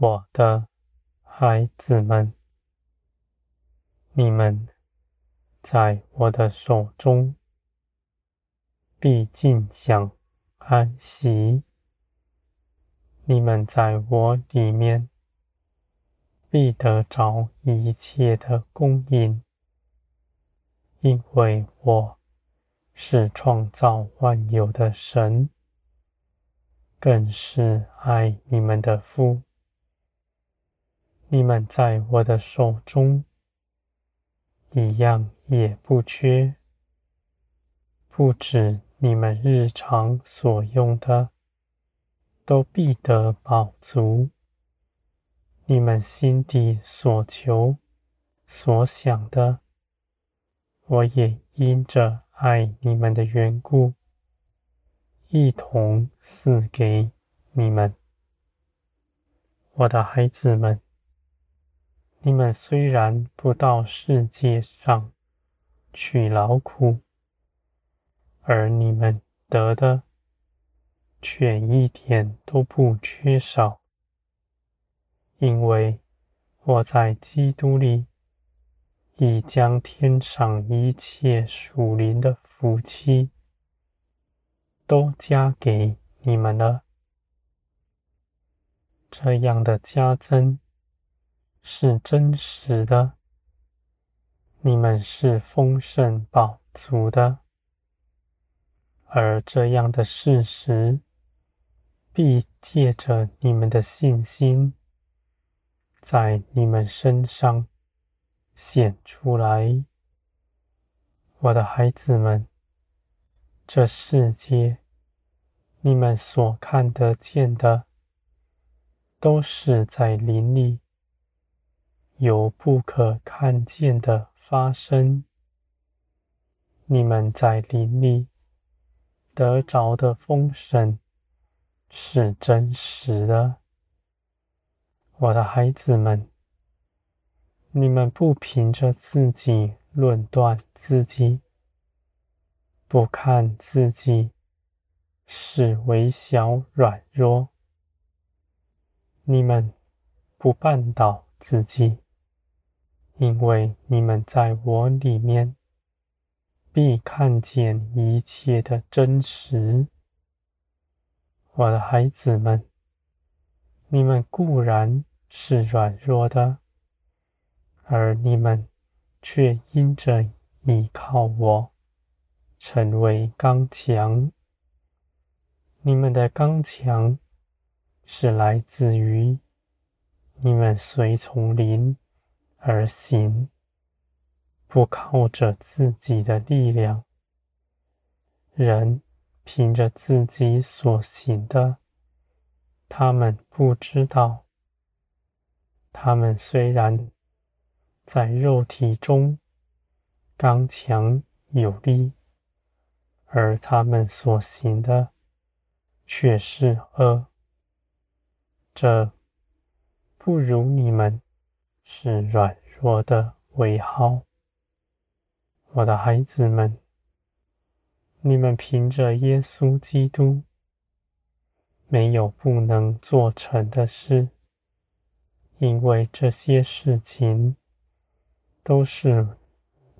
我的孩子们，你们在我的手中必尽享安息；你们在我里面必得着一切的供应，因为我是创造万有的神，更是爱你们的父。你们在我的手中，一样也不缺，不止你们日常所用的，都必得饱足。你们心底所求、所想的，我也因着爱你们的缘故，一同赐给你们，我的孩子们。你们虽然不到世界上去劳苦，而你们得的却一点都不缺少，因为我在基督里已将天上一切属灵的福气都加给你们了。这样的加增。是真实的，你们是丰盛饱足的，而这样的事实必借着你们的信心，在你们身上显出来。我的孩子们，这世界你们所看得见的，都是在林里。有不可看见的发生，你们在林里得着的丰盛是真实的，我的孩子们，你们不凭着自己论断自己，不看自己是微小软弱，你们不绊倒自己。因为你们在我里面，必看见一切的真实。我的孩子们，你们固然是软弱的，而你们却因着依靠我，成为刚强。你们的刚强是来自于你们随从灵。而行，不靠着自己的力量。人凭着自己所行的，他们不知道。他们虽然在肉体中刚强有力，而他们所行的却是恶。这不如你们。是软弱的尾号，我的孩子们，你们凭着耶稣基督，没有不能做成的事，因为这些事情都是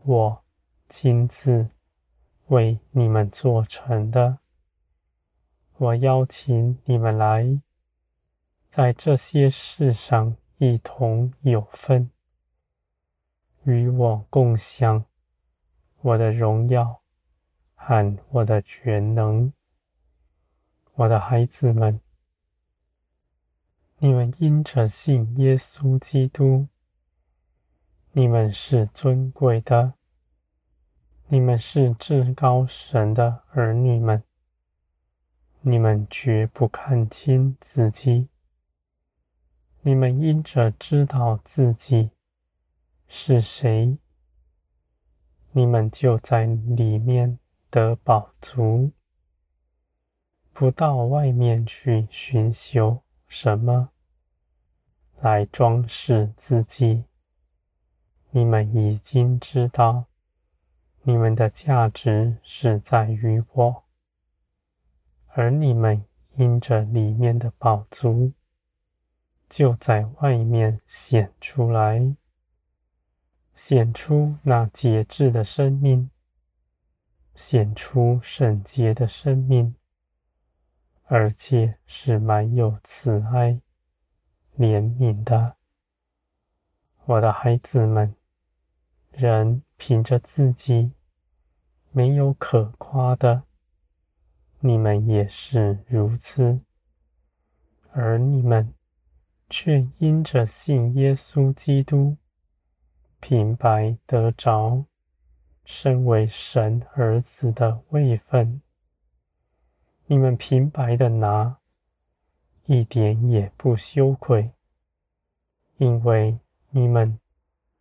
我亲自为你们做成的。我邀请你们来，在这些事上。一同有份，与我共享我的荣耀和我的全能，我的孩子们，你们因着信耶稣基督，你们是尊贵的，你们是至高神的儿女们，你们绝不看轻自己。你们因着知道自己是谁，你们就在里面得饱足，不到外面去寻求什么来装饰自己。你们已经知道，你们的价值是在于我，而你们因着里面的宝足。就在外面显出来，显出那节制的生命，显出圣洁的生命，而且是满有慈爱、怜悯的。我的孩子们，人凭着自己没有可夸的，你们也是如此，而你们却因着信耶稣基督，平白得着身为神儿子的位分。你们平白的拿，一点也不羞愧，因为。你们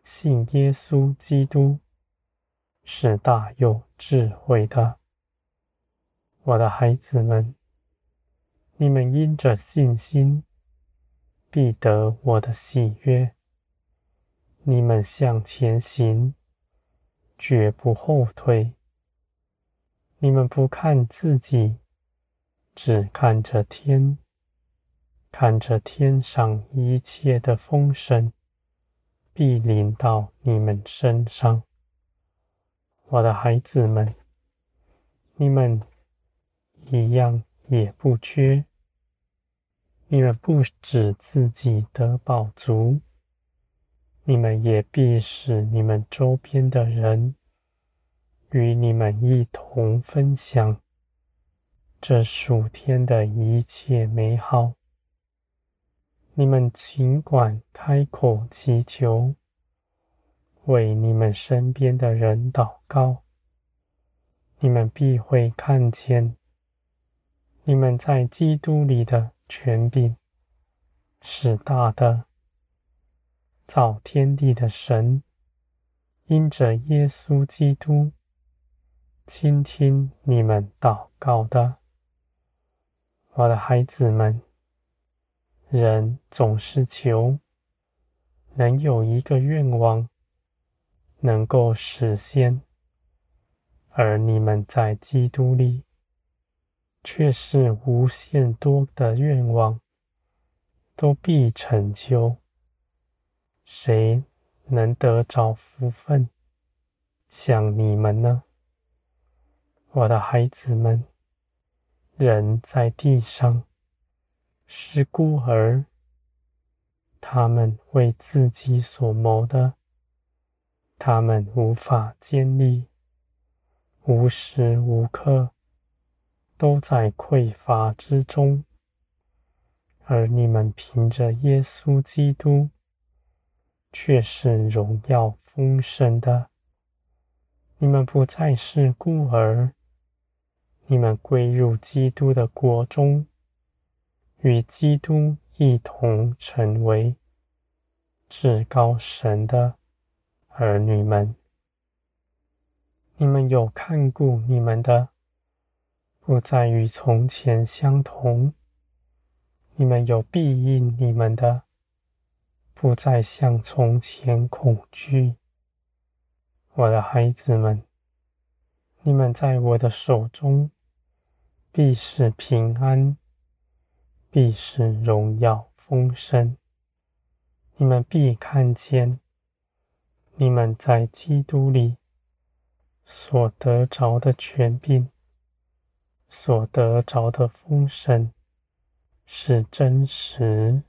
信耶稣基督是大有智慧的，我的孩子们，你们因着信心必得我的喜悦。你们向前行，绝不后退。你们不看自己，只看着天，看着天上一切的丰盛。必临到你们身上，我的孩子们，你们一样也不缺。你们不止自己得饱足，你们也必使你们周边的人与你们一同分享这暑天的一切美好。你们尽管开口祈求，为你们身边的人祷告，你们必会看见，你们在基督里的权柄是大的。造天地的神，因着耶稣基督，倾听你们祷告的，我的孩子们。人总是求能有一个愿望能够实现，而你们在基督里却是无限多的愿望都必成就。谁能得着福分像你们呢？我的孩子们，人在地上。是孤儿，他们为自己所谋的，他们无法建立，无时无刻都在匮乏之中。而你们凭着耶稣基督，却是荣耀丰盛的。你们不再是孤儿，你们归入基督的国中。与基督一同成为至高神的儿女们，你们有看顾你们的，不再与从前相同；你们有庇荫你们的，不再像从前恐惧。我的孩子们，你们在我的手中必是平安。必是荣耀丰盛，你们必看见，你们在基督里所得着的权柄，所得着的风声是真实。